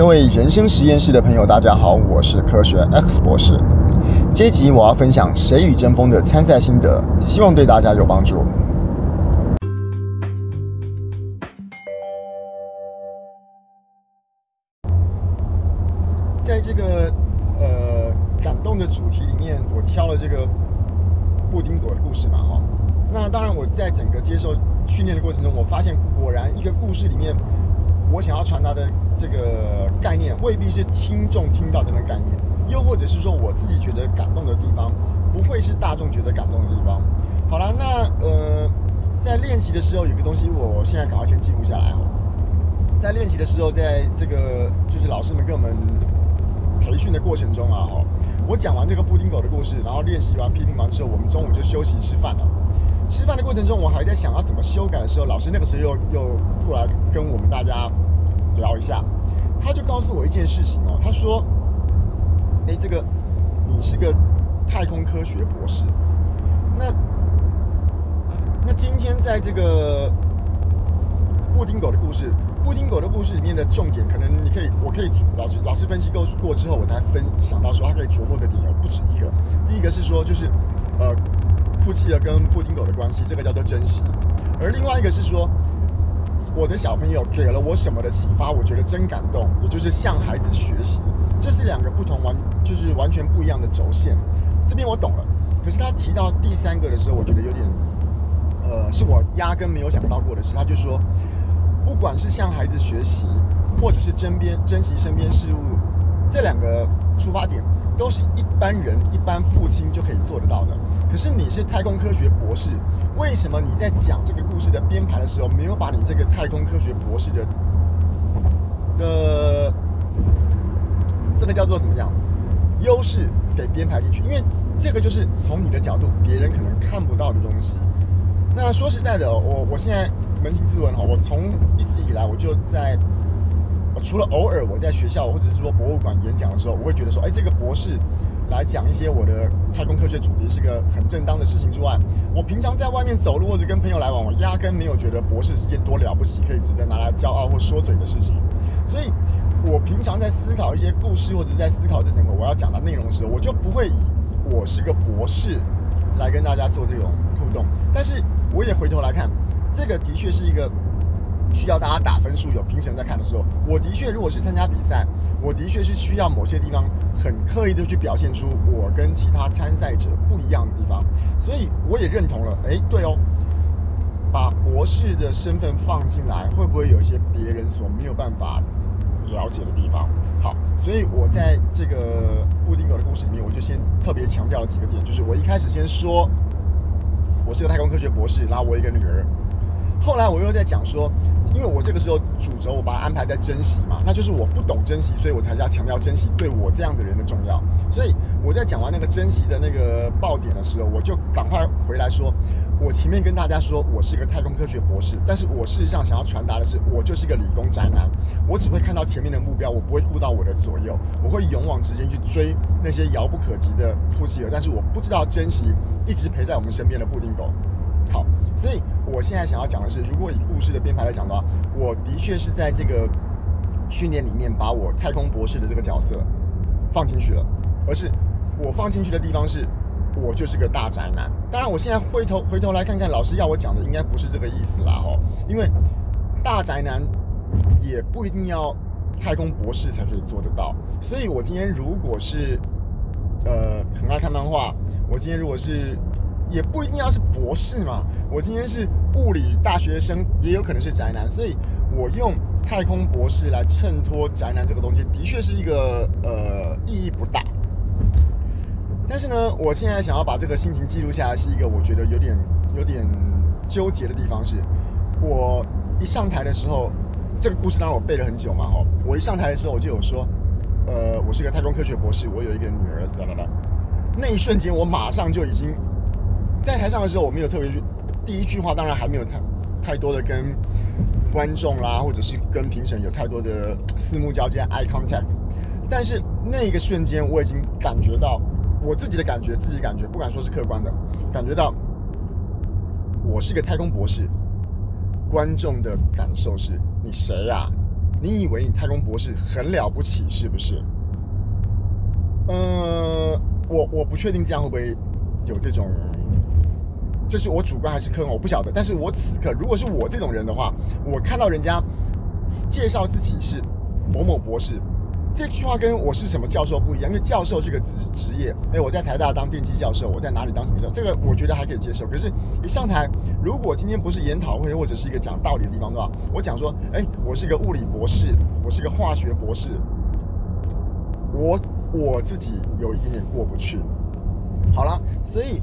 各位人生实验室的朋友，大家好，我是科学 X 博士。这一集我要分享《谁与争锋》的参赛心得，希望对大家有帮助。在这个呃感动的主题里面，我挑了这个布丁狗的故事嘛，哈。那当然，我在整个接受训练的过程中，我发现果然一个故事里面。我想要传达的这个概念，未必是听众听到的那个概念，又或者是说我自己觉得感动的地方，不会是大众觉得感动的地方。好了，那呃，在练习的时候，有个东西，我现在赶快先记录下来。在练习的时候，在这个就是老师们给我们培训的过程中啊，哈，我讲完这个布丁狗的故事，然后练习完批评完之后，我们中午就休息吃饭了。吃饭的过程中，我还在想要怎么修改的时候，老师那个时候又又过来跟我们大家聊一下，他就告诉我一件事情哦，他说：“哎，这个你是个太空科学博士，那那今天在这个布丁狗的故事，布丁狗的故事里面的重点，可能你可以，我可以老师老师分析过过之后，我才分想到说，他可以琢磨的点有不止一个。第一个是说，就是呃。”夫妻儿跟布丁狗的关系，这个叫做珍惜；而另外一个是说，我的小朋友给了我什么的启发，我觉得真感动，也就是向孩子学习。这是两个不同完，就是完全不一样的轴线。这边我懂了，可是他提到第三个的时候，我觉得有点，呃，是我压根没有想到过的事。他就说，不管是向孩子学习，或者是珍边珍惜身边事物，这两个出发点。都是一般人、一般父亲就可以做得到的。可是你是太空科学博士，为什么你在讲这个故事的编排的时候，没有把你这个太空科学博士的的这个叫做怎么样优势给编排进去？因为这个就是从你的角度，别人可能看不到的东西。那说实在的，我我现在扪心自问哈，我从一直以来我就在。除了偶尔我在学校或者是说博物馆演讲的时候，我会觉得说，哎，这个博士来讲一些我的太空科学主题是个很正当的事情之外，我平常在外面走路或者跟朋友来往，我压根没有觉得博士是件多了不起、可以值得拿来骄傲或说嘴的事情。所以，我平常在思考一些故事或者在思考这整个我要讲的内容的时候，我就不会以我是个博士来跟大家做这种互动。但是，我也回头来看，这个的确是一个。需要大家打分数，有评审在看的时候，我的确如果是参加比赛，我的确是需要某些地方很刻意的去表现出我跟其他参赛者不一样的地方，所以我也认同了。哎，对哦，把博士的身份放进来，会不会有一些别人所没有办法了解的地方？好，所以我在这个布丁狗的故事里面，我就先特别强调了几个点，就是我一开始先说，我是个太空科学博士，然后我有一个女儿。后来我又在讲说，因为我这个时候主轴我把它安排在珍惜嘛，那就是我不懂珍惜，所以我才要强调珍惜对我这样的人的重要。所以我在讲完那个珍惜的那个爆点的时候，我就赶快回来说，我前面跟大家说我是一个太空科学博士，但是我事实上想要传达的是，我就是一个理工宅男，我只会看到前面的目标，我不会顾到我的左右，我会勇往直前去追那些遥不可及的突袭者，但是我不知道珍惜一直陪在我们身边的布丁狗。好，所以。我现在想要讲的是，如果以故事的编排来讲的话，我的确是在这个训练里面把我太空博士的这个角色放进去了，而是我放进去的地方是，我就是个大宅男。当然，我现在回头回头来看看，老师要我讲的应该不是这个意思啦，哈，因为大宅男也不一定要太空博士才可以做得到。所以我今天如果是呃很爱看漫画，我今天如果是。也不一定要是博士嘛，我今天是物理大学生，也有可能是宅男，所以我用太空博士来衬托宅男这个东西，的确是一个呃意义不大。但是呢，我现在想要把这个心情记录下来，是一个我觉得有点有点纠结的地方是，我一上台的时候，这个故事当然我背了很久嘛，吼，我一上台的时候我就有说，呃，我是个太空科学博士，我有一个女儿，等等等，那一瞬间我马上就已经。在台上的时候，我没有特别去第一句话，当然还没有太太多的跟观众啦，或者是跟评审有太多的四目交接 （eye contact）。但是那个瞬间，我已经感觉到我自己的感觉，自己感觉不敢说是客观的，感觉到我是个太空博士。观众的感受是：你谁呀？你以为你太空博士很了不起是不是？呃，我我不确定这样会不会有这种，这是我主观还是客观，我不晓得。但是我此刻如果是我这种人的话，我看到人家介绍自己是某某博士。这句话跟我是什么教授不一样，因为教授这个职职业，哎，我在台大当电机教授，我在哪里当什么教授，这个我觉得还可以接受。可是，一上台，如果今天不是研讨会或者是一个讲道理的地方的话，我讲说，哎，我是一个物理博士，我是一个化学博士，我我自己有一点点过不去。好了，所以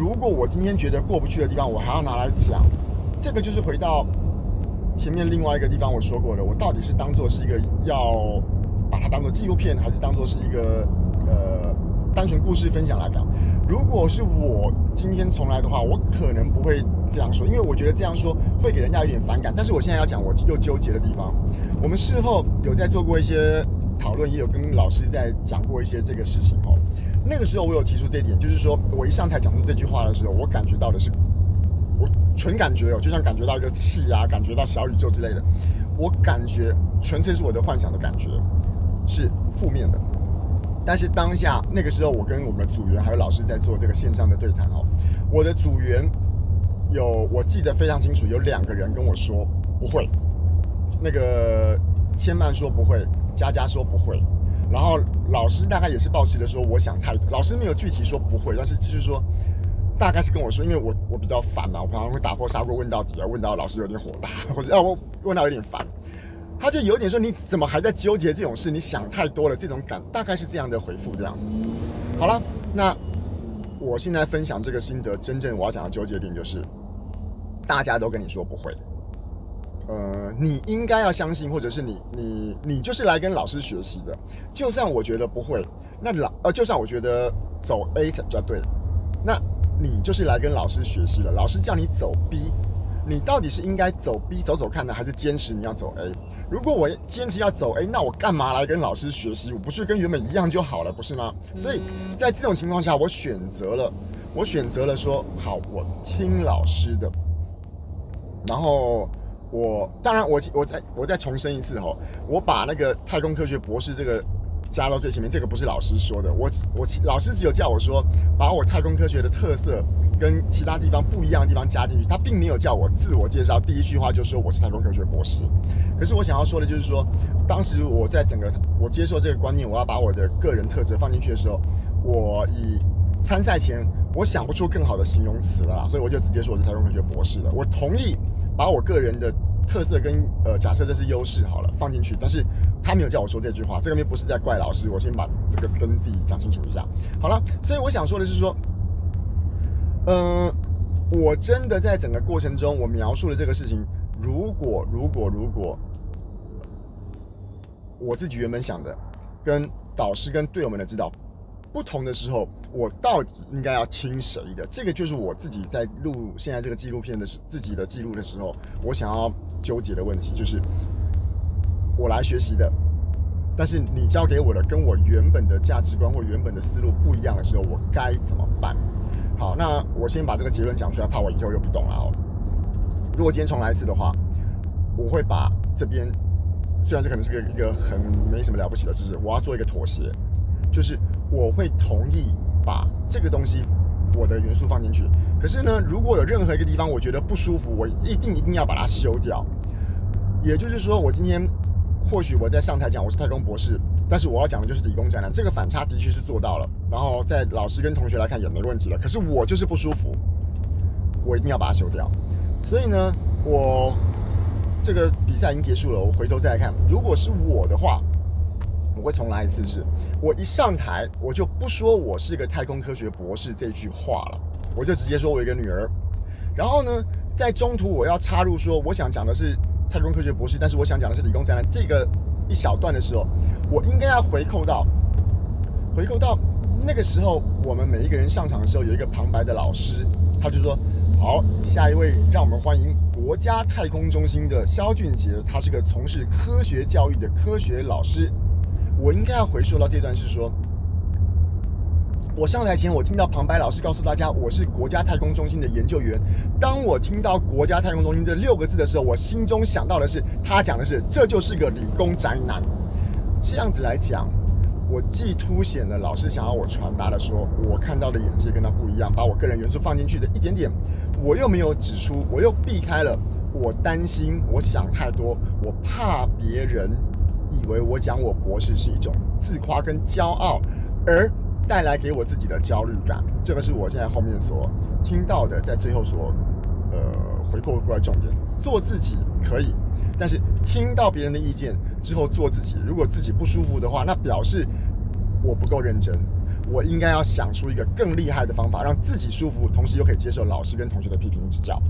如果我今天觉得过不去的地方，我还要拿来讲，这个就是回到。前面另外一个地方我说过的，我到底是当做是一个要把它当做纪录片，还是当做是一个呃单纯故事分享来讲？如果是我今天重来的话，我可能不会这样说，因为我觉得这样说会给人家有点反感。但是我现在要讲我又纠结的地方，我们事后有在做过一些讨论，也有跟老师在讲过一些这个事情哦。那个时候我有提出这一点，就是说我一上台讲出这句话的时候，我感觉到的是。我纯感觉哦，就像感觉到一个气啊，感觉到小宇宙之类的，我感觉纯粹是我的幻想的感觉，是负面的。但是当下那个时候，我跟我们的组员还有老师在做这个线上的对谈哦，我的组员有我记得非常清楚，有两个人跟我说不会，那个千曼说不会，佳佳说不会，然后老师大概也是抱持的说我想太多，老师没有具体说不会，但是就是说。大概是跟我说，因为我我比较烦嘛，我常常会打破砂锅问到底啊，问到老师有点火大，或者让我问到有点烦，他就有点说你怎么还在纠结这种事？你想太多了，这种感大概是这样的回复这样子。好了，那我现在分享这个心得，真正我要讲的纠结点就是，大家都跟你说不会，呃，你应该要相信，或者是你你你就是来跟老师学习的，就算我觉得不会，那老呃就算我觉得走 A 才比较对，那。你就是来跟老师学习了，老师叫你走 B，你到底是应该走 B 走走看呢，还是坚持你要走 A？如果我坚持要走 A，那我干嘛来跟老师学习？我不是跟原本一样就好了，不是吗？所以在这种情况下，我选择了，我选择了说好，我听老师的。然后我当然我我再我再重申一次哈，我把那个太空科学博士这个。加到最前面，这个不是老师说的，我我老师只有叫我说，把我太空科学的特色跟其他地方不一样的地方加进去，他并没有叫我自我介绍，第一句话就说我是太空科学博士。可是我想要说的就是说，当时我在整个我接受这个观念，我要把我的个人特质放进去的时候，我以参赛前我想不出更好的形容词了，所以我就直接说我是太空科学博士了。我同意把我个人的。特色跟呃，假设这是优势好了，放进去，但是他没有叫我说这句话，这个面不是在怪老师，我先把这个跟自己讲清楚一下。好了，所以我想说的是说，嗯、我真的在整个过程中，我描述了这个事情，如果如果如果我自己原本想的，跟导师跟队友们的指导。不同的时候，我到底应该要听谁的？这个就是我自己在录现在这个纪录片的时，自己的记录的时候，我想要纠结的问题就是，我来学习的，但是你教给我的跟我原本的价值观或原本的思路不一样的时候，我该怎么办？好，那我先把这个结论讲出来，怕我以后又不懂了哦。如果今天重来一次的话，我会把这边，虽然这可能是个一个很没什么了不起的知识，我要做一个妥协，就是。我会同意把这个东西，我的元素放进去。可是呢，如果有任何一个地方我觉得不舒服，我一定一定要把它修掉。也就是说，我今天或许我在上台讲我是太空博士，但是我要讲的就是理工展览，这个反差的确是做到了。然后在老师跟同学来看也没问题了。可是我就是不舒服，我一定要把它修掉。所以呢，我这个比赛已经结束了，我回头再来看，如果是我的话。我会重来一次是，我一上台，我就不说我是个太空科学博士这句话了，我就直接说我有一个女儿。然后呢，在中途我要插入说，我想讲的是太空科学博士，但是我想讲的是理工宅男这个一小段的时候，我应该要回扣到，回扣到那个时候，我们每一个人上场的时候，有一个旁白的老师，他就说：“好，下一位，让我们欢迎国家太空中心的肖俊杰，他是个从事科学教育的科学老师。”我应该要回溯到这段是说，我上台前，我听到旁白老师告诉大家，我是国家太空中心的研究员。当我听到国家太空中心这六个字的时候，我心中想到的是，他讲的是，这就是个理工宅男。这样子来讲，我既凸显了老师想要我传达的说，说我看到的眼界跟他不一样，把我个人元素放进去的一点点，我又没有指出，我又避开了，我担心，我想太多，我怕别人以为我讲我博士是一种自夸跟骄傲，而。带来给我自己的焦虑感，这个是我现在后面所听到的，在最后所呃回扣过来重点。做自己可以，但是听到别人的意见之后做自己，如果自己不舒服的话，那表示我不够认真。我应该要想出一个更厉害的方法，让自己舒服，同时又可以接受老师跟同学的批评指教。